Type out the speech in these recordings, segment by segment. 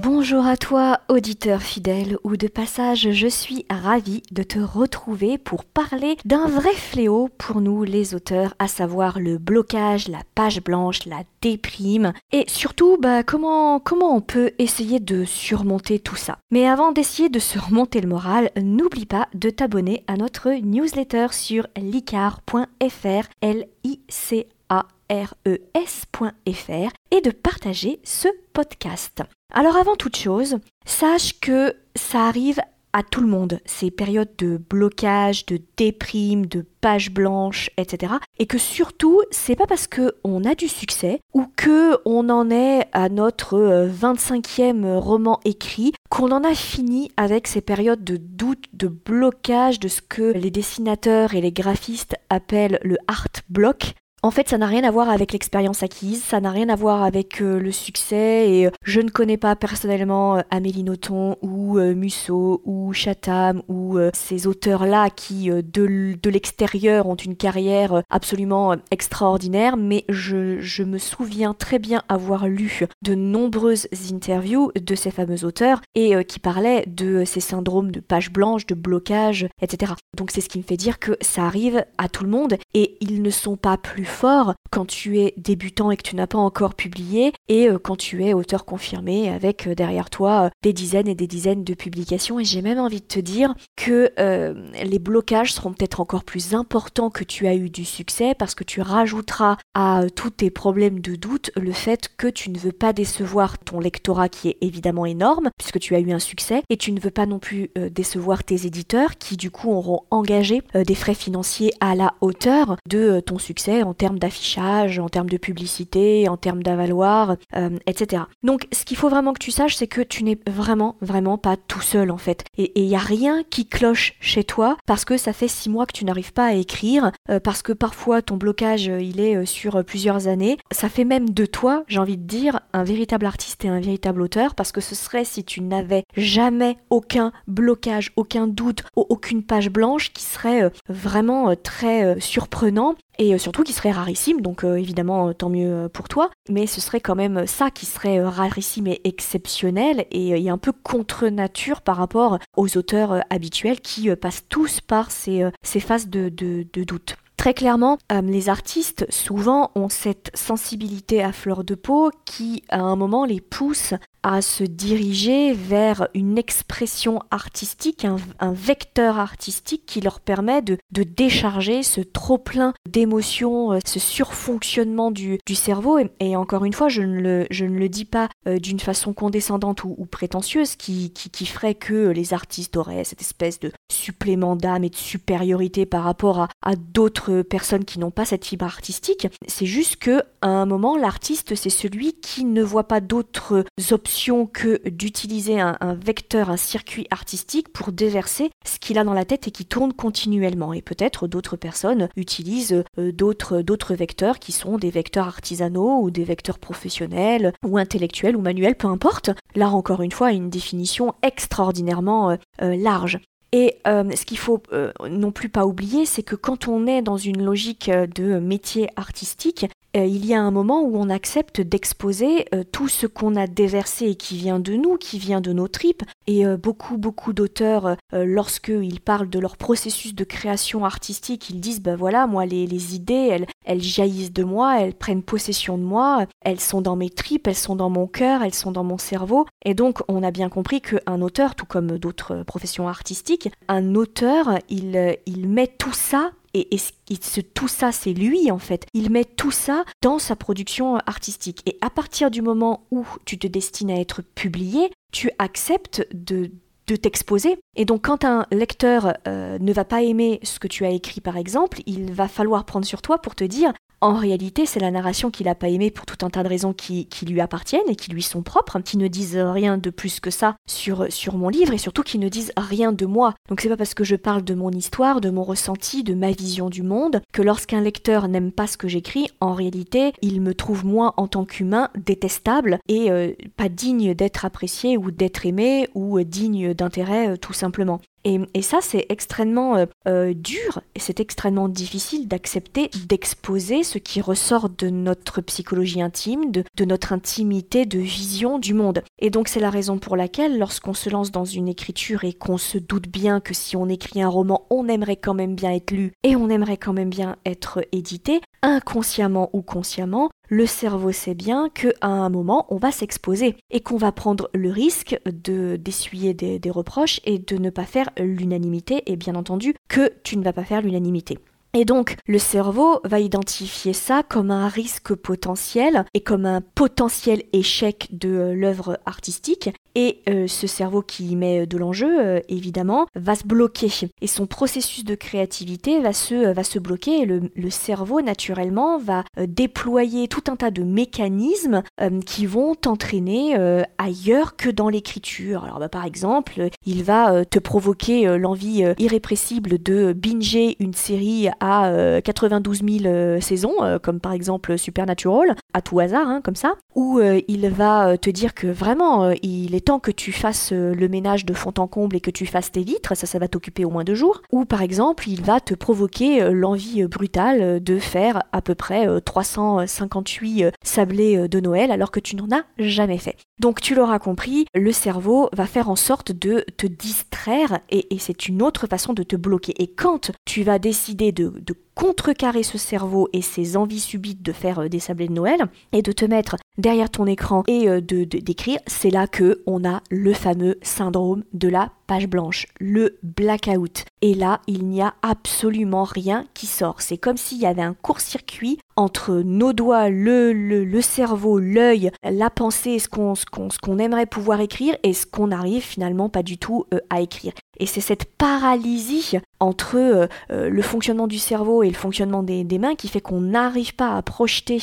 Bonjour à toi, auditeur fidèle ou de passage, je suis ravie de te retrouver pour parler d'un vrai fléau pour nous les auteurs, à savoir le blocage, la page blanche, la déprime et surtout bah, comment, on peut essayer de surmonter tout ça? Mais avant d'essayer de se remonter le moral, n'oublie pas de t'abonner à notre newsletter sur licar.fr, L-I-C-A res.fr et de partager ce podcast. Alors avant toute chose, sache que ça arrive à tout le monde, ces périodes de blocage, de déprime, de page blanche, etc. Et que surtout, c'est pas parce que on a du succès ou que on en est à notre 25e euh, roman écrit qu'on en a fini avec ces périodes de doute, de blocage, de ce que les dessinateurs et les graphistes appellent le art block, en fait, ça n'a rien à voir avec l'expérience acquise, ça n'a rien à voir avec euh, le succès, et euh, je ne connais pas personnellement euh, Amélie Nothomb ou Musso ou Chatham ou ces auteurs-là qui, de, l'extérieur, ont une carrière absolument extraordinaire, mais je, je, me souviens très bien avoir lu de nombreuses interviews de ces fameux auteurs et qui parlaient de ces syndromes de page blanche, de blocage, etc. Donc c'est ce qui me fait dire que ça arrive à tout le monde et ils ne sont pas plus fort quand tu es débutant et que tu n'as pas encore publié et euh, quand tu es auteur confirmé avec euh, derrière toi euh, des dizaines et des dizaines de publications. Et j'ai même envie de te dire que les blocages seront peut-être encore plus importants que tu as eu du succès parce que tu rajouteras à tous tes problèmes de doute le fait que tu ne veux pas décevoir ton lectorat qui est évidemment énorme puisque tu as eu un succès et tu ne veux pas non plus décevoir tes éditeurs qui du coup auront engagé des frais financiers à la hauteur de ton succès en termes d'affichage, en termes de publicité, en termes d'avaloir, euh, etc. Donc ce qu'il faut vraiment que tu saches, c'est que tu n'es vraiment, vraiment pas tout seul en fait. Et il n'y a rien qui cloche chez toi parce que ça fait six mois que tu n'arrives pas à écrire, euh, parce que parfois ton blocage euh, il est sur plusieurs années. Ça fait même de toi, j'ai envie de dire, un véritable artiste et un véritable auteur, parce que ce serait si tu n'avais jamais aucun blocage, aucun doute, aucune page blanche qui serait vraiment très surprenant et euh, surtout qui serait rarissime, donc euh, évidemment euh, tant mieux pour toi, mais ce serait quand même ça qui serait rarissime et exceptionnel et, un peu contre nature par rapport aux auteurs habituels qui passent tous par ces, phases de doute. Très clairement, les artistes souvent ont cette sensibilité à fleur de peau qui à un moment les pousse à se diriger vers une expression artistique, un, vecteur artistique qui leur permet de, décharger ce trop-plein d'émotions, euh, ce surfonctionnement du, cerveau. Et, encore une fois, je ne le, je ne le dis pas euh, d'une façon condescendante ou, prétentieuse qui, qui, ferait que les artistes auraient cette espèce de supplément d'âme et de supériorité par rapport à, d'autres personnes qui n'ont pas cette fibre artistique. C'est juste que à un moment, l'artiste, c'est celui qui ne voit pas d'autres options que d'utiliser un, vecteur, un circuit artistique pour déverser ce qu'il a dans la tête et qui tourne continuellement. Et peut-être d'autres personnes utilisent euh, d'autres, d'autres vecteurs qui sont des vecteurs artisanaux ou des vecteurs professionnels ou intellectuels ou manuels, peu importe. Là encore une fois, une définition extraordinairement euh, euh, large. Et ce qu'il faut non plus pas oublier, c'est que quand on est dans une logique de métier artistique, euh, il y a un moment où on accepte d'exposer euh, tout ce qu'on a déversé et qui vient de nous, qui vient de nos tripes. Et euh, beaucoup, beaucoup d'auteurs, lorsqu'ils parlent de leur processus de création artistique, ils disent, ben voilà, moi, les, les idées, elles, jaillissent de moi, elles prennent possession de moi, elles sont dans mes tripes, elles sont dans mon cœur, elles sont dans mon cerveau. Et donc, on a bien compris qu'un auteur, tout comme d'autres professions artistiques, un auteur, il met tout ça et, tout ça, c'est lui en fait. Il met tout ça dans sa production artistique. Et à partir du moment où tu te destines à être publié, tu acceptes de, de t'exposer. Et donc quand un lecteur euh, ne va pas aimer ce que tu as écrit par exemple, il va falloir prendre sur toi pour te dire En réalité, c'est la narration qu'il n'a pas aimée pour tout un tas de raisons qui, lui appartiennent et qui lui sont propres, qui ne disent rien de plus que ça sur, mon livre et surtout qui ne disent rien de moi. Donc c'est pas parce que je parle de mon histoire, de mon ressenti, de ma vision du monde, que lorsqu'un lecteur n'aime pas ce que j'écris, en réalité, il me trouve moi en tant qu'humain détestable et euh, pas digne d'être apprécié ou d'être aimé ou digne d'intérêt euh, tout simplement. Et, ça, c'est extrêmement euh, euh, dur et c'est extrêmement difficile d'accepter, d'exposer ce qui ressort de notre psychologie intime, de, de, notre intimité, de vision du monde. Et donc, c'est la raison pour laquelle, lorsqu'on se lance dans une écriture et qu'on se doute bien que si on écrit un roman, on aimerait quand même bien être lu et on aimerait quand même bien être édité, inconsciemment ou consciemment, le cerveau sait bien qu'à un moment, on va s'exposer et qu'on va prendre le risque de d'essuyer des, des reproches et de ne pas faire l'unanimité, et bien entendu que tu ne vas pas faire l'unanimité. Et donc, le cerveau va identifier ça comme un risque potentiel et comme un potentiel échec de l'œuvre artistique et euh, ce cerveau qui met de l'enjeu, euh, évidemment, va se bloquer. Et son processus de créativité va se, euh, va se bloquer. Et le, cerveau, naturellement, va déployer tout un tas de mécanismes qui vont t'entraîner ailleurs que dans l'écriture. Alors, bah, par exemple, il va te provoquer l'envie irrépressible de binger une série à 92 000 saisons, comme par exemple Supernatural, à tout hasard, hein, comme ça. Ou il va te dire que vraiment, il est que tu fasses euh, le ménage de fond en comble et que tu fasses tes vitres, ça, ça va t'occuper au moins deux jours. Ou par exemple, il va te provoquer euh, l'envie euh, brutale de faire à peu près 358 sablés de Noël alors que tu n'en as jamais fait. Donc tu l'auras compris, le cerveau va faire en sorte de te distraire et, c'est une autre façon de te bloquer. Et quand tu vas décider de, de contrecarrer ce cerveau et ses envies subites de faire des sablés de Noël et de te mettre derrière ton écran et euh, de d'écrire, c'est là que on a le fameux syndrome de la page blanche, le blackout. Et là, il n'y a absolument rien qui sort. C'est comme s'il y avait un court-circuit entre nos doigts, le, cerveau, l'œil, la pensée, ce qu'on aimerait pouvoir écrire et ce qu'on n'arrive finalement pas du tout euh, à écrire. Et c'est cette paralysie entre euh, euh, le fonctionnement du cerveau et le fonctionnement des, mains qui fait qu'on n'arrive pas à projeter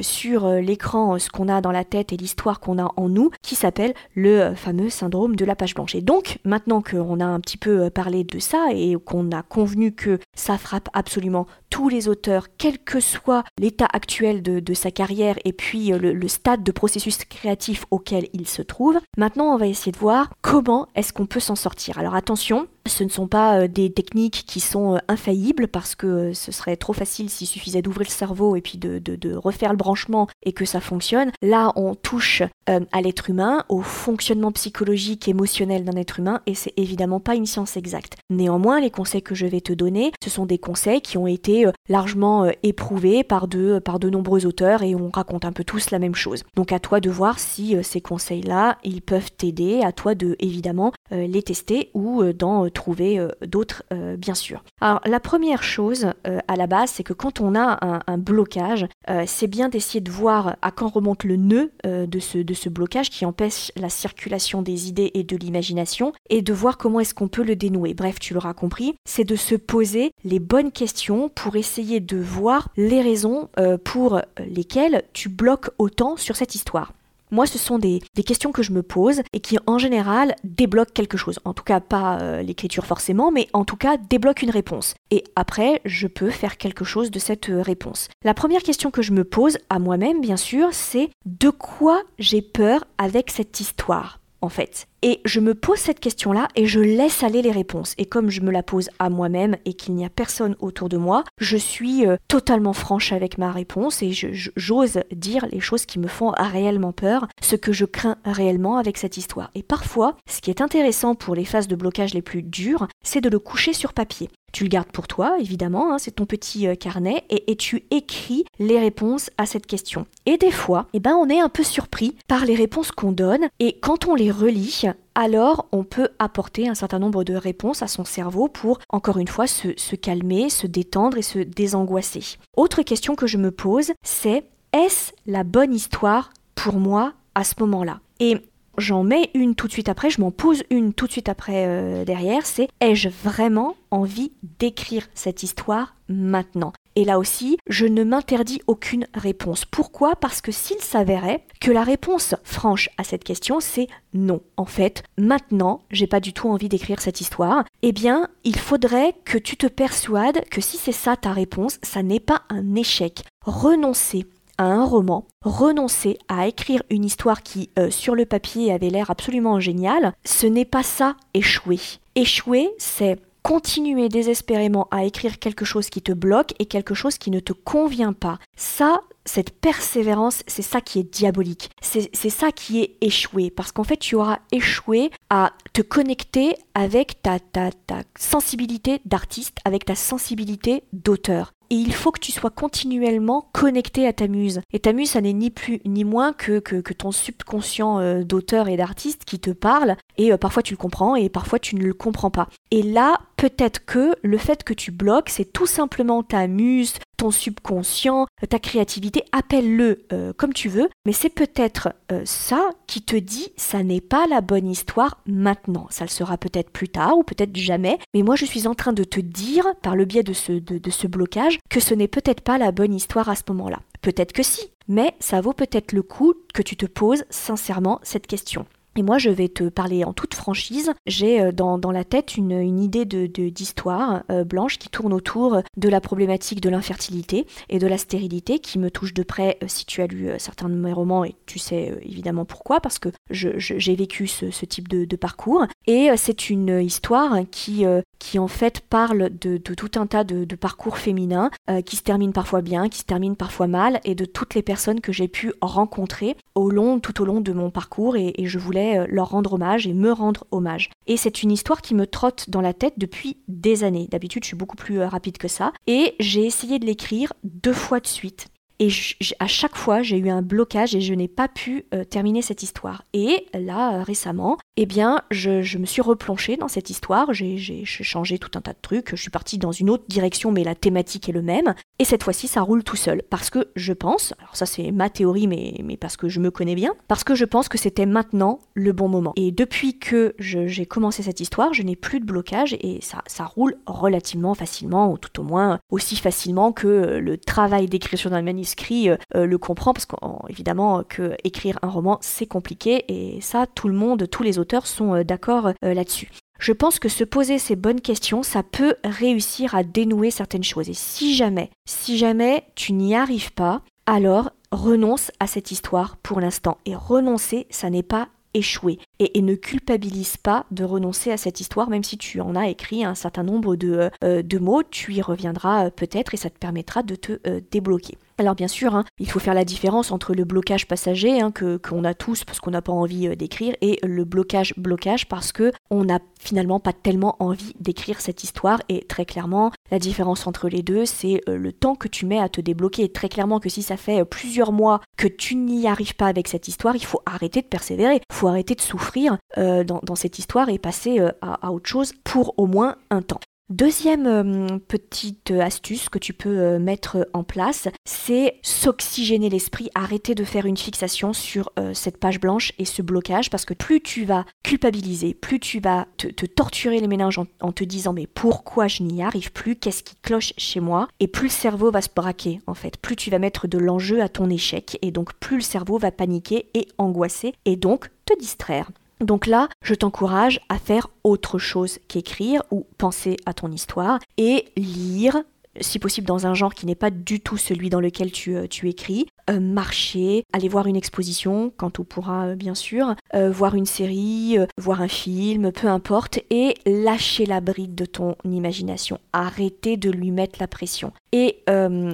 sur l'écran ce qu'on a dans la tête et l'histoire qu'on a en nous, qui s'appelle le fameux syndrome de la page blanche. Et donc, maintenant, qu'on a un petit peu parlé de ça et qu'on a convenu que ça frappe absolument les auteurs, quel que soit l'état actuel de, sa carrière et puis euh, le, stade de processus créatif auquel il se trouve, maintenant on va essayer de voir comment est-ce qu'on peut s'en sortir. Alors attention, ce ne sont pas euh, des techniques qui sont infaillibles parce que ce serait trop facile s'il suffisait d'ouvrir le cerveau et puis de, refaire le branchement et que ça fonctionne. Là, on touche à l'être humain, au fonctionnement psychologique, émotionnel d'un être humain et c'est évidemment pas une science exacte. Néanmoins, les conseils que je vais te donner, ce sont des conseils qui ont été euh, largement euh, éprouvés par de, euh, nombreux auteurs et on raconte un peu tous la même chose. Donc à toi de voir si ces conseils-là, ils peuvent t'aider, à toi de évidemment les tester ou d'en trouver d'autres bien sûr. Alors la première chose à la base, c'est que quand on a un, blocage, c'est bien d'essayer de voir à quand remonte le nœud de, ce, de ce blocage qui empêche la circulation des idées et de l'imagination et de voir comment est-ce qu'on peut le dénouer. Bref, tu l'auras compris, c'est de se poser les bonnes questions pour essayer de voir les raisons euh, pour lesquelles tu bloques autant sur cette histoire. Moi, ce sont des, questions que je me pose et qui, en général, débloquent quelque chose. En tout cas, pas euh, l'écriture forcément, mais en tout cas, débloquent une réponse. Et après, je peux faire quelque chose de cette euh, réponse. La première question que je me pose, à moi-même, bien sûr, c'est de quoi j'ai peur avec cette histoire en fait? Et je me pose cette question-là et je laisse aller les réponses. Et comme je me la pose à moi-même et qu'il n'y a personne autour de moi, je suis euh, totalement franche avec ma réponse et j'ose dire les choses qui me font réellement peur, ce que je crains réellement avec cette histoire. Et parfois, ce qui est intéressant pour les phases de blocage les plus dures, c'est de le coucher sur papier. Tu le gardes pour toi, évidemment, hein, c'est ton petit euh, carnet, et, tu écris les réponses à cette question. Et des fois, eh ben, on est un peu surpris par les réponses qu'on donne, et quand on les relit, alors on peut apporter un certain nombre de réponses à son cerveau pour, encore une fois, se, calmer, se détendre et se désangoisser. Autre question que je me pose, c'est est-ce la bonne histoire pour moi à ce moment-là? Et j'en mets une tout de suite après, je m'en pose une tout de suite après euh, derrière, c'est ai-je vraiment envie d'écrire cette histoire maintenant? Et là aussi, je ne m'interdis aucune réponse. Pourquoi? Parce que s'il s'avérait que la réponse franche à cette question, c'est non. En fait, maintenant, j'ai pas du tout envie d'écrire cette histoire. Eh bien, il faudrait que tu te persuades que si c'est ça ta réponse, ça n'est pas un échec. Renoncer à un roman, renoncer à écrire une histoire qui, euh, sur le papier, avait l'air absolument géniale, ce n'est pas ça échouer. Échouer, c'est continuer désespérément à écrire quelque chose qui te bloque et quelque chose qui ne te convient pas. Ça, cette persévérance, c'est ça qui est diabolique. C'est ça qui est échoué. Parce qu'en fait, tu auras échoué à te connecter avec ta, ta, ta sensibilité d'artiste, avec ta sensibilité d'auteur. Et il faut que tu sois continuellement connecté à ta muse. Et ta muse, ça n'est ni plus ni moins que, que, ton subconscient euh, d'auteur et d'artiste qui te parle. Et euh, parfois tu le comprends et parfois tu ne le comprends pas. Et là, peut-être que le fait que tu bloques, c'est tout simplement ta muse, ton subconscient, ta créativité, appelle-le euh, comme tu veux, mais c'est peut-être euh, ça qui te dit ça n'est pas la bonne histoire maintenant. Ça le sera peut-être plus tard ou peut-être jamais, mais moi je suis en train de te dire, par le biais de ce, de ce blocage, que ce n'est peut-être pas la bonne histoire à ce moment-là. Peut-être que si, mais ça vaut peut-être le coup que tu te poses sincèrement cette question. Et moi, je vais te parler en toute franchise. J'ai euh, dans, la tête une, idée de, d'histoire euh, blanche qui tourne autour de la problématique de l'infertilité et de la stérilité qui me touche de près euh, si tu as lu certains de mes romans et tu sais évidemment pourquoi, parce que j'ai vécu ce, type de, parcours. Et c'est une histoire qui, qui en fait parle de, tout un tas de, parcours féminins qui se terminent parfois bien, qui se terminent parfois mal, et de toutes les personnes que j'ai pu rencontrer au long, tout au long de mon parcours. et je voulais euh, leur rendre hommage et me rendre hommage. Et c'est une histoire qui me trotte dans la tête depuis des années. D'habitude, je suis beaucoup plus euh, rapide que ça. Et j'ai essayé de l'écrire deux fois de suite. Et à chaque fois, j'ai eu un blocage et je n'ai pas pu euh, terminer cette histoire. Et là, récemment, eh bien, je, me suis replongée dans cette histoire, j'ai changé tout un tas de trucs, je suis partie dans une autre direction, mais la thématique est le même, et cette fois-ci, ça roule tout seul, parce que je pense, alors ça c'est ma théorie, mais, mais parce que je me connais bien, parce que je pense que c'était maintenant le bon moment. Et depuis que j'ai commencé cette histoire, je n'ai plus de blocage, et ça, ça roule relativement facilement, ou tout au moins aussi facilement que le travail d'écriture d'un manuscrit euh, euh, le comprend, parce qu'évidemment que écrire un roman, c'est compliqué, et ça, tout le monde, tous les autres, sont euh, d'accord euh, là-dessus. Je pense que se poser ces bonnes questions, ça peut réussir à dénouer certaines choses. Et si jamais, si jamais tu n'y arrives pas, alors renonce à cette histoire pour l'instant. Et renoncer, ça n'est pas échouer. Et, ne culpabilise pas de renoncer à cette histoire, même si tu en as écrit un certain nombre euh, de mots, tu y reviendras peut-être et ça te permettra de te débloquer. Alors bien sûr, hein, il faut faire la différence entre le blocage passager hein, que qu'on a tous parce qu'on n'a pas envie euh, d'écrire et le blocage blocage parce que on n'a finalement pas tellement envie d'écrire cette histoire. Et très clairement la différence entre les deux c'est euh, le temps que tu mets à te débloquer. Et très clairement que si ça fait euh, plusieurs mois que tu n'y arrives pas avec cette histoire il faut arrêter de persévérer, il faut arrêter de souffrir dans, cette histoire et passer à autre chose pour au moins un temps. Deuxième euh, petite astuce que tu peux euh, mettre en place, c'est s'oxygéner l'esprit, arrêter de faire une fixation sur euh, cette page blanche et ce blocage, parce que plus tu vas culpabiliser, plus tu vas te, torturer les méninges en, te disant mais pourquoi je n'y arrive plus, qu'est-ce qui cloche chez moi, et plus le cerveau va se braquer en fait, plus tu vas mettre de l'enjeu à ton échec, et donc plus le cerveau va paniquer et angoisser, et donc te distraire. Donc là, je t'encourage à faire autre chose qu'écrire ou penser à ton histoire et lire si possible dans un genre qui n'est pas du tout celui dans lequel tu, euh, écris, euh, marcher, aller voir une exposition quand on pourra euh, bien sûr, voir une série, voir un film, peu importe, et lâcher la bride de ton imagination, arrêter de lui mettre la pression et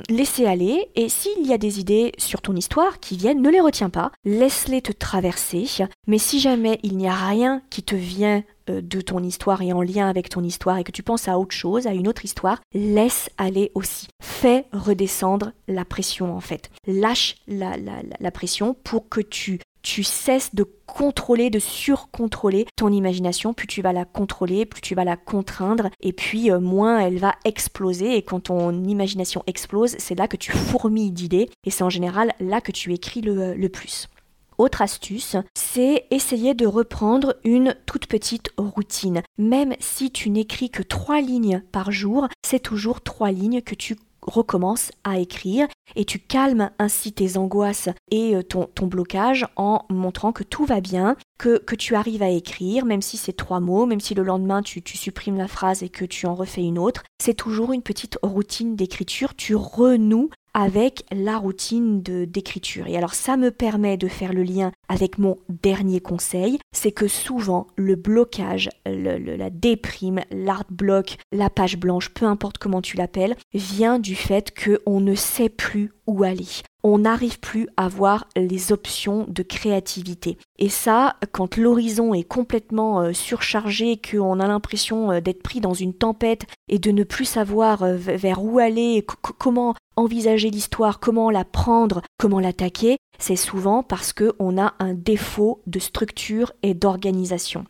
laisser aller. Et s'il y a des idées sur ton histoire qui viennent, ne les retiens pas, laisse-les te traverser. Mais si jamais il n'y a rien qui te vient euh, de ton histoire et en lien avec ton histoire et que tu penses à autre chose, à une autre histoire, laisse aller aussi. Fais redescendre la pression en fait. Lâche la, la, pression pour que tu tu cesses de contrôler, de surcontrôler ton imagination. Plus tu vas la contrôler, plus tu vas la contraindre, et puis euh, moins elle va exploser. Et quand ton imagination explose, c'est là que tu fourmilles d'idées, et c'est en général là que tu écris le, le plus. Autre astuce, c'est essayer de reprendre une toute petite routine. Même si tu n'écris que trois lignes par jour, c'est toujours trois lignes que tu recommences à écrire et tu calmes ainsi tes angoisses et euh, ton, blocage en montrant que tout va bien, que, que, tu arrives à écrire, même si c'est trois mots, même si le lendemain tu, tu supprimes la phrase et que tu en refais une autre. C'est toujours une petite routine d'écriture, tu renoues avec la routine d'écriture. Et alors ça me permet de faire le lien avec mon dernier conseil, c'est que souvent le blocage, la déprime, l'art block, la page blanche, peu importe comment tu l'appelles, vient du fait qu'on ne sait plus où aller on n'arrive plus à voir les options de créativité. Et ça, quand l'horizon est complètement euh, surchargé, qu'on a l'impression euh, d'être pris dans une tempête et de ne plus savoir euh, vers où aller, comment envisager l'histoire, comment la prendre, comment l'attaquer, c'est souvent parce qu'on a un défaut de structure et d'organisation.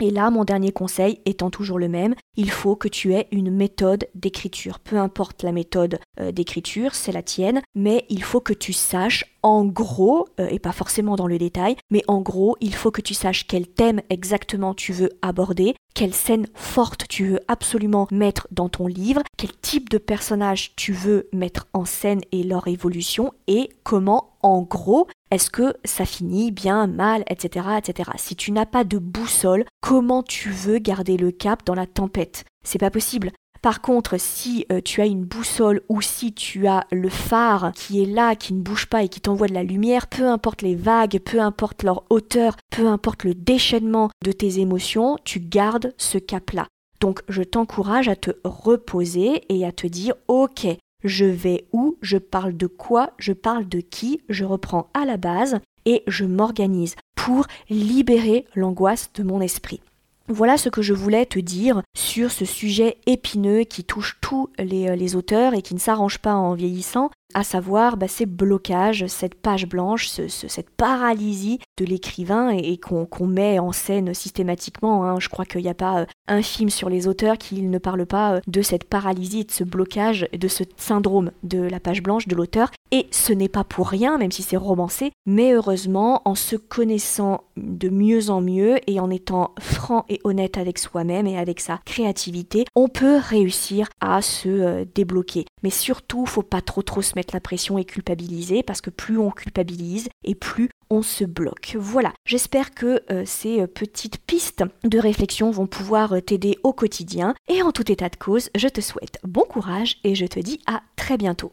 Et là, mon dernier conseil étant toujours le même, il faut que tu aies une méthode d'écriture. Peu importe la méthode euh, d'écriture, c'est la tienne, mais il faut que tu saches en gros, euh, et pas forcément dans le détail, mais en gros, il faut que tu saches quel thème exactement tu veux aborder, quelle scène forte tu veux absolument mettre dans ton livre, quel type de personnage tu veux mettre en scène et leur évolution, et comment, en gros, est-ce que ça finit bien, mal, etc., etc. Si tu n'as pas de boussole, comment tu veux garder le cap dans la tempête? C'est pas possible. Par contre, si euh, tu as une boussole ou si tu as le phare qui est là, qui ne bouge pas et qui t'envoie de la lumière, peu importe les vagues, peu importe leur hauteur, peu importe le déchaînement de tes émotions, tu gardes ce cap-là. Donc je t'encourage à te reposer et à te dire, ok, je vais où, je parle de quoi, je parle de qui, je reprends à la base et je m'organise pour libérer l'angoisse de mon esprit. Voilà ce que je voulais te dire sur ce sujet épineux qui touche tous les, euh, auteurs et qui ne s'arrange pas en vieillissant, à savoir bah, ces blocages, cette page blanche, cette paralysie de l'écrivain et, qu'on met en scène systématiquement. Hein. Je crois qu'il n'y a pas euh, un film sur les auteurs qui ne parle pas euh, de cette paralysie, de ce blocage, de ce syndrome de la page blanche de l'auteur. Et ce n'est pas pour rien, même si c'est romancé, mais heureusement, en se connaissant de mieux en mieux et en étant franc et honnête avec soi-même et avec sa créativité, on peut réussir à se euh, débloquer. Mais surtout, faut pas trop trop se mettre la pression et culpabiliser parce que plus on culpabilise et plus on se bloque. Voilà, j'espère que euh, ces euh, petites pistes de réflexion vont pouvoir euh, t'aider au quotidien. Et en tout état de cause, je te souhaite bon courage et je te dis à très bientôt.